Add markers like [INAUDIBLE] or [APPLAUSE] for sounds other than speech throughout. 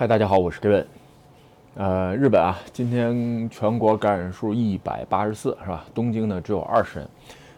嗨，大家好，我是 Kevin。呃，日本啊，今天全国感染数一百八十四，是吧？东京呢只有二十人。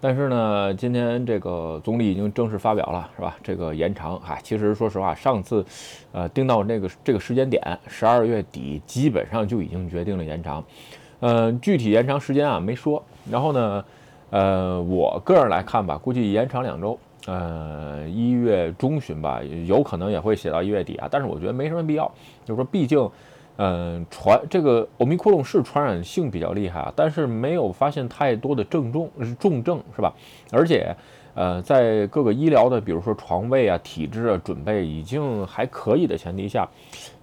但是呢，今天这个总理已经正式发表了，是吧？这个延长，啊，其实说实话，上次，呃，定到那个这个时间点，十二月底，基本上就已经决定了延长。嗯，具体延长时间啊没说。然后呢，呃，我个人来看吧，估计延长两周。呃，一月中旬吧，有可能也会写到一月底啊。但是我觉得没什么必要，就是说，毕竟，嗯，传这个欧米克隆是传染性比较厉害啊，但是没有发现太多的症重重症是吧？而且，呃，在各个医疗的，比如说床位啊、体质啊准备已经还可以的前提下，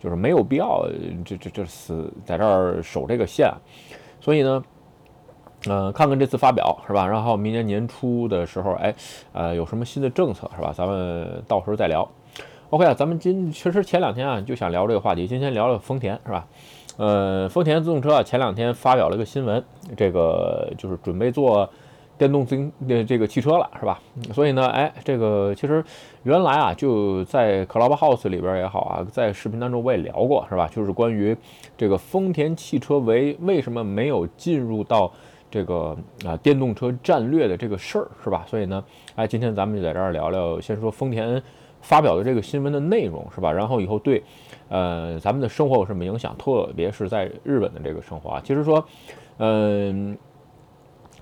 就是没有必要这这这死在这儿守这个线。所以呢。嗯，看看这次发表是吧？然后明年年初的时候，哎，呃，有什么新的政策是吧？咱们到时候再聊。OK 啊，咱们今其实前两天啊就想聊这个话题，今天聊聊丰田是吧？呃，丰田自动车啊前两天发表了个新闻，这个就是准备做电动自行的这个汽车了是吧？所以呢，哎，这个其实原来啊就在 Clubhouse 里边也好啊，在视频当中我也聊过是吧？就是关于这个丰田汽车为为什么没有进入到这个啊，电动车战略的这个事儿是吧？所以呢，哎，今天咱们就在这儿聊聊。先说丰田发表的这个新闻的内容是吧？然后以后对，呃，咱们的生活有什么影响？特别是在日本的这个生活啊。其实说，嗯，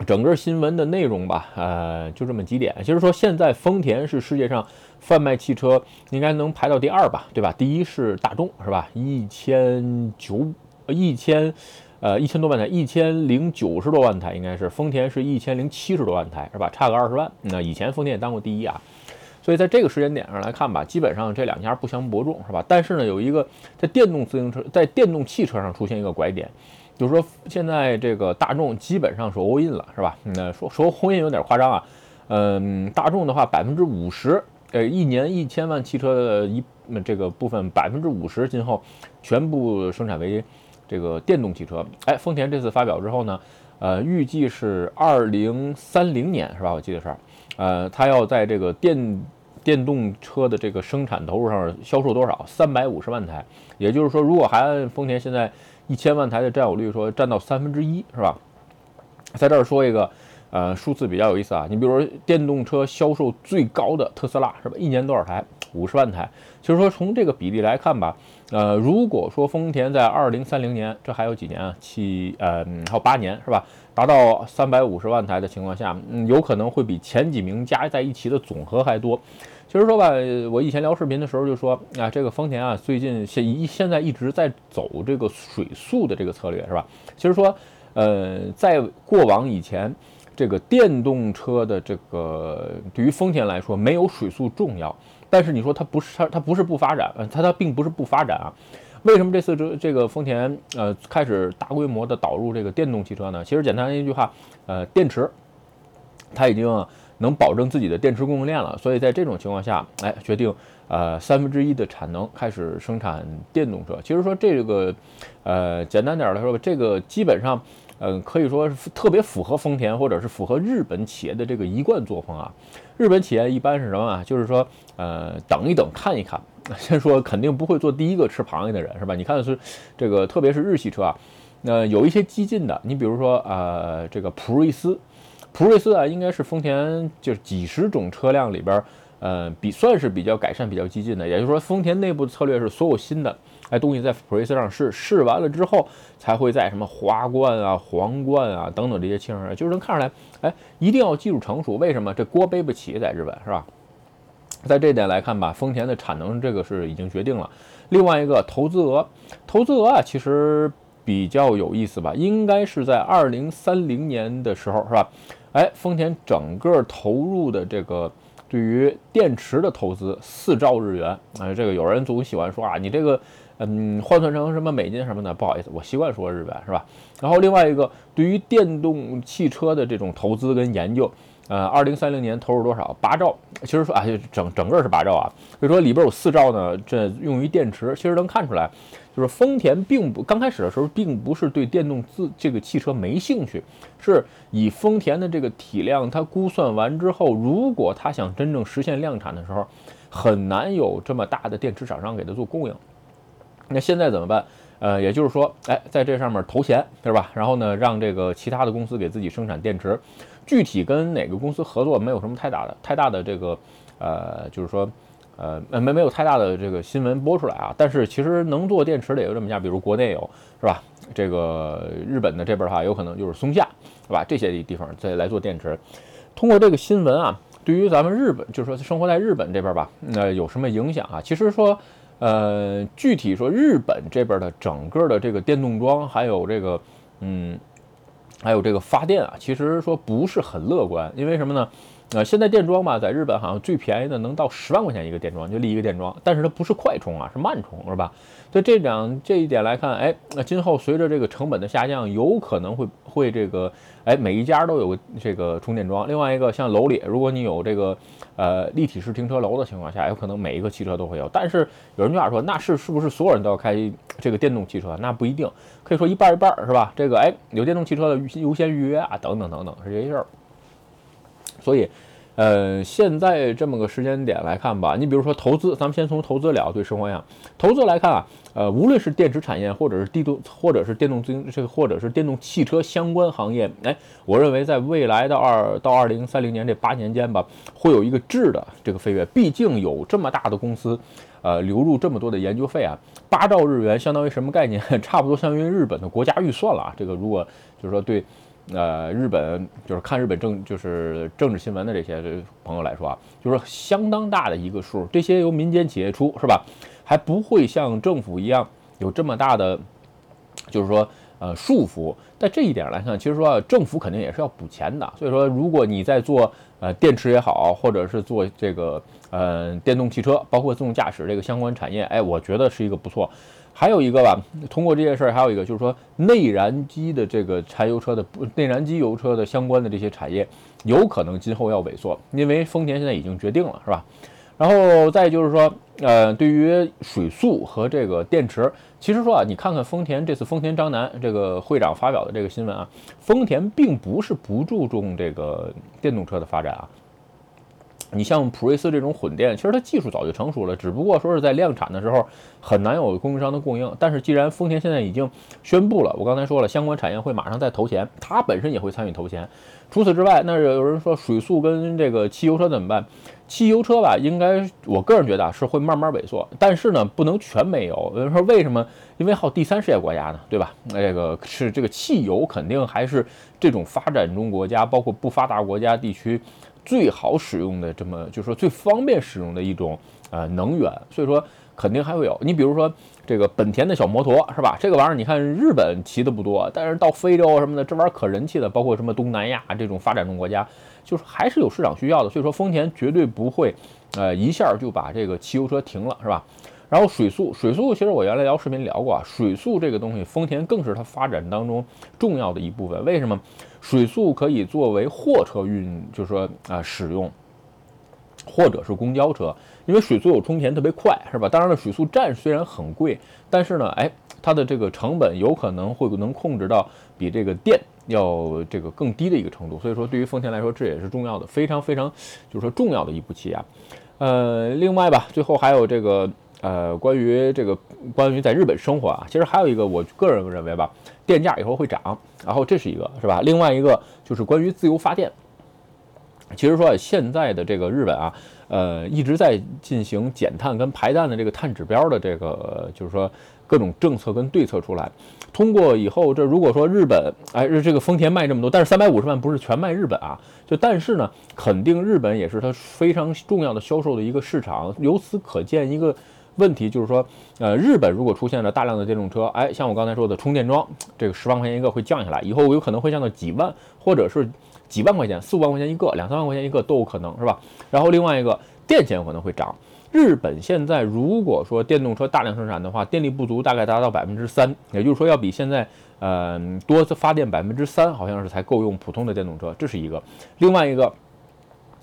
整个新闻的内容吧，呃，就这么几点。其实说，现在丰田是世界上贩卖汽车应该能排到第二吧，对吧？第一是大众是吧？一千九一千。呃，一千多万台，一千零九十多万台，应该是丰田是一千零七十多万台，是吧？差个二十万。那以前丰田也当过第一啊，所以在这个时间点上来看吧，基本上这两家不相伯仲，是吧？但是呢，有一个在电动自行车、在电动汽车上出现一个拐点，就是说现在这个大众基本上是 all in 了，是吧？那说说 all in 有点夸张啊，嗯，大众的话百分之五十，呃，一年一千万汽车的一这个部分百分之五十今后全部生产为。这个电动汽车，哎，丰田这次发表之后呢，呃，预计是二零三零年是吧？我记得是，呃，它要在这个电电动车的这个生产投入上销售多少？三百五十万台。也就是说，如果还按丰田现在一千万台的占有率说，占到三分之一是吧？在这儿说一个，呃，数字比较有意思啊。你比如说电动车销售最高的特斯拉是吧？一年多少台？五十万台。其实说从这个比例来看吧。呃，如果说丰田在二零三零年，这还有几年啊？七呃，还有八年是吧？达到三百五十万台的情况下，嗯，有可能会比前几名加在一起的总和还多。其实说吧，我以前聊视频的时候就说啊，这个丰田啊，最近现一现在一直在走这个水速的这个策略是吧？其实说，呃，在过往以前，这个电动车的这个对于丰田来说没有水速重要。但是你说它不是它它不是不发展，呃，它它并不是不发展啊。为什么这次这这个丰田呃开始大规模的导入这个电动汽车呢？其实简单一句话，呃，电池它已经能保证自己的电池供应链了，所以在这种情况下，哎，决定呃三分之一的产能开始生产电动车。其实说这个呃简单点来说吧，这个基本上。嗯，可以说是特别符合丰田或者是符合日本企业的这个一贯作风啊。日本企业一般是什么啊？就是说，呃，等一等，看一看。[LAUGHS] 先说肯定不会做第一个吃螃蟹的人，是吧？你看是这个，特别是日系车啊，那有一些激进的，你比如说，呃，这个普锐斯，普锐斯啊，应该是丰田就是几十种车辆里边，呃，比算是比较改善、比较激进的。也就是说，丰田内部策略是所有新的。哎，东西在普锐斯上试试完了之后，才会在什么花冠啊、皇冠啊等等这些汽车上，就是能看出来，哎，一定要技术成熟。为什么这锅背不起，在日本是吧？在这点来看吧，丰田的产能这个是已经决定了。另外一个投资额，投资额啊，其实比较有意思吧，应该是在二零三零年的时候是吧？哎，丰田整个投入的这个。对于电池的投资四兆日元，哎，这个有人总喜欢说啊，你这个，嗯，换算成什么美金什么的，不好意思，我习惯说日元，是吧？然后另外一个，对于电动汽车的这种投资跟研究。呃，二零三零年投入多少？八兆。其实说啊，整整个是八兆啊。所以说里边有四兆呢，这用于电池。其实能看出来，就是丰田并不刚开始的时候，并不是对电动自这个汽车没兴趣，是以丰田的这个体量，它估算完之后，如果它想真正实现量产的时候，很难有这么大的电池厂商给它做供应。那现在怎么办？呃，也就是说，哎，在这上面投钱，是吧？然后呢，让这个其他的公司给自己生产电池，具体跟哪个公司合作，没有什么太大的太大的这个，呃，就是说，呃，没没有太大的这个新闻播出来啊。但是其实能做电池的也有这么家，比如国内有，是吧？这个日本的这边的话，有可能就是松下，是吧？这些地方再来做电池。通过这个新闻啊，对于咱们日本，就是说生活在日本这边吧，那有什么影响啊？其实说。呃，具体说，日本这边的整个的这个电动桩，还有这个，嗯，还有这个发电啊，其实说不是很乐观，因为什么呢？呃，现在电桩吧，在日本好像最便宜的能到十万块钱一个电桩，就立一个电桩，但是它不是快充啊，是慢充，是吧？所以这两这一点来看，哎，那今后随着这个成本的下降，有可能会会这个，哎，每一家都有这个充电桩。另外一个，像楼里，如果你有这个呃立体式停车楼的情况下，有可能每一个汽车都会有。但是有人就话说，那是是不是所有人都要开这个电动汽车？那不一定，可以说一半一半，是吧？这个哎，有电动汽车的预优先预约啊，等等等等，是这些事儿。所以，呃，现在这么个时间点来看吧，你比如说投资，咱们先从投资聊，对生活呀。投资来看啊，呃，无论是电池产业，或者是电动，或者是电动自行车，或者是电动汽车相关行业，哎，我认为在未来的二到二零三零年这八年间吧，会有一个质的这个飞跃。毕竟有这么大的公司，呃，流入这么多的研究费啊，八兆日元相当于什么概念？[LAUGHS] 差不多相当于日本的国家预算了啊。这个如果就是说对。呃，日本就是看日本政就是政治新闻的这些朋友来说啊，就是相当大的一个数，这些由民间企业出是吧？还不会像政府一样有这么大的，就是说呃束缚。在这一点来看，其实说政府肯定也是要补钱的。所以说，如果你在做呃电池也好，或者是做这个呃电动汽车，包括自动驾驶这个相关产业，哎，我觉得是一个不错。还有一个吧，通过这件事儿，还有一个就是说，内燃机的这个柴油车的内燃机油车的相关的这些产业，有可能今后要萎缩，因为丰田现在已经决定了，是吧？然后再就是说，呃，对于水素和这个电池，其实说啊，你看看丰田这次丰田章男这个会长发表的这个新闻啊，丰田并不是不注重这个电动车的发展啊。你像普锐斯这种混电，其实它技术早就成熟了，只不过说是在量产的时候很难有供应商的供应。但是既然丰田现在已经宣布了，我刚才说了，相关产业会马上再投钱，它本身也会参与投钱。除此之外，那有人说水速跟这个汽油车怎么办？汽油车吧，应该我个人觉得啊是会慢慢萎缩，但是呢，不能全没有。有人说为什么？因为还有第三世界国家呢，对吧？那这个是这个汽油肯定还是这种发展中国家，包括不发达国家地区。最好使用的这么，就是说最方便使用的一种呃能源，所以说肯定还会有。你比如说这个本田的小摩托是吧？这个玩意儿你看日本骑的不多，但是到非洲什么的，这玩意儿可人气的，包括什么东南亚这种发展中国家，就是还是有市场需要的。所以说丰田绝对不会呃一下就把这个汽油车停了，是吧？然后水速，水速其实我原来聊视频聊过啊，水速这个东西，丰田更是它发展当中重要的一部分。为什么？水速可以作为货车运，就是说啊使用，或者是公交车，因为水速有充填特别快，是吧？当然了，水速站虽然很贵，但是呢，哎，它的这个成本有可能会能控制到比这个电要这个更低的一个程度。所以说，对于丰田来说，这也是重要的，非常非常就是说重要的一步棋啊。呃，另外吧，最后还有这个。呃，关于这个，关于在日本生活啊，其实还有一个，我个人认为吧，电价以后会涨，然后这是一个，是吧？另外一个就是关于自由发电。其实说现在的这个日本啊，呃，一直在进行减碳跟排碳的这个碳指标的这个，就是说各种政策跟对策出来。通过以后，这如果说日本，哎，这个丰田卖这么多，但是三百五十万不是全卖日本啊，就但是呢，肯定日本也是它非常重要的销售的一个市场。由此可见一个。问题就是说，呃，日本如果出现了大量的电动车，哎，像我刚才说的充电桩，这个十万块钱一个会降下来，以后有可能会降到几万，或者是几万块钱，四五万块钱一个，两三万块钱一个都有可能是吧？然后另外一个电钱可能会涨。日本现在如果说电动车大量生产的话，电力不足大概达到百分之三，也就是说要比现在呃多发电百分之三，好像是才够用普通的电动车，这是一个。另外一个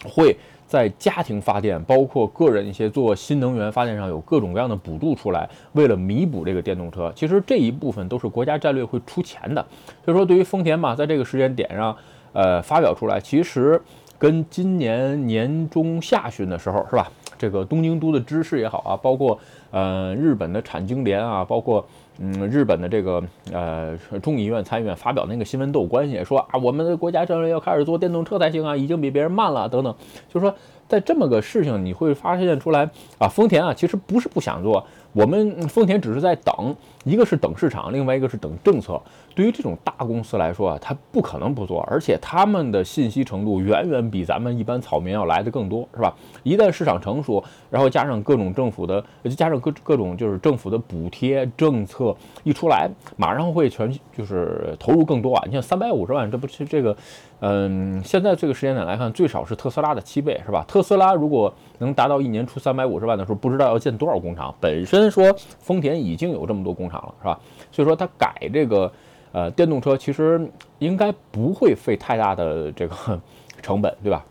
会。在家庭发电，包括个人一些做新能源发电上有各种各样的补助出来，为了弥补这个电动车，其实这一部分都是国家战略会出钱的。所以说，对于丰田嘛，在这个时间点上，呃，发表出来，其实跟今年年中下旬的时候，是吧？这个东京都的知事也好啊，包括呃，日本的产经联啊，包括嗯，日本的这个呃众议院、参议院发表那个新闻都有关系，说啊，我们的国家政策要开始做电动车才行啊，已经比别人慢了等等，就是说。在这么个事情，你会发现出来啊，丰田啊，其实不是不想做，我们丰田只是在等，一个是等市场，另外一个是等政策。对于这种大公司来说啊，它不可能不做，而且他们的信息程度远远比咱们一般草民要来的更多，是吧？一旦市场成熟，然后加上各种政府的，加上各各种就是政府的补贴政策一出来，马上会全就是投入更多啊。你像三百五十万，这不是这个。嗯，现在这个时间点来看，最少是特斯拉的七倍，是吧？特斯拉如果能达到一年出三百五十万的时候，不知道要建多少工厂。本身说丰田已经有这么多工厂了，是吧？所以说它改这个呃电动车，其实应该不会费太大的这个 [LAUGHS] 成本，对吧？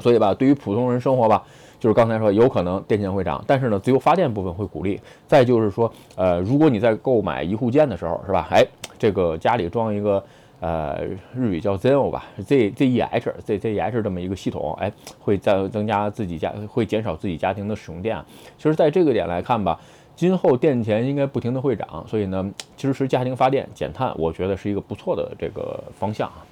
所以吧，对于普通人生活吧，就是刚才说有可能电钱会涨，但是呢，自由发电部分会鼓励。再就是说，呃，如果你在购买一户建的时候，是吧？哎，这个家里装一个。呃，日语叫 ZEO 吧，Z Z E H Z Z E H 这么一个系统，哎，会增增加自己家，会减少自己家庭的使用电。其实，在这个点来看吧，今后电钱应该不停的会涨，所以呢，支持家庭发电减碳，我觉得是一个不错的这个方向啊。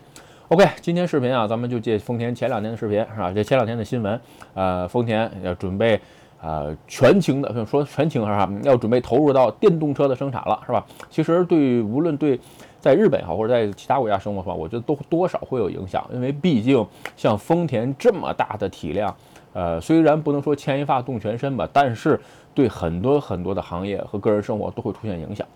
OK，今天视频啊，咱们就借丰田前两天的视频是吧？这前两天的新闻，呃，丰田要准备呃全情的说全情是吧？要准备投入到电动车的生产了是吧？其实对无论对。在日本也好，或者在其他国家生活的话，我觉得都多少会有影响，因为毕竟像丰田这么大的体量，呃，虽然不能说牵一发动全身吧，但是对很多很多的行业和个人生活都会出现影响。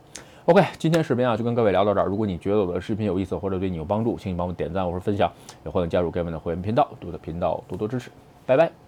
OK，今天视频啊就跟各位聊到这儿。如果你觉得我的视频有意思或者对你有帮助，请你帮我点赞或者分享，也欢迎加入盖曼的会员频道，对我的频道多多支持。拜拜。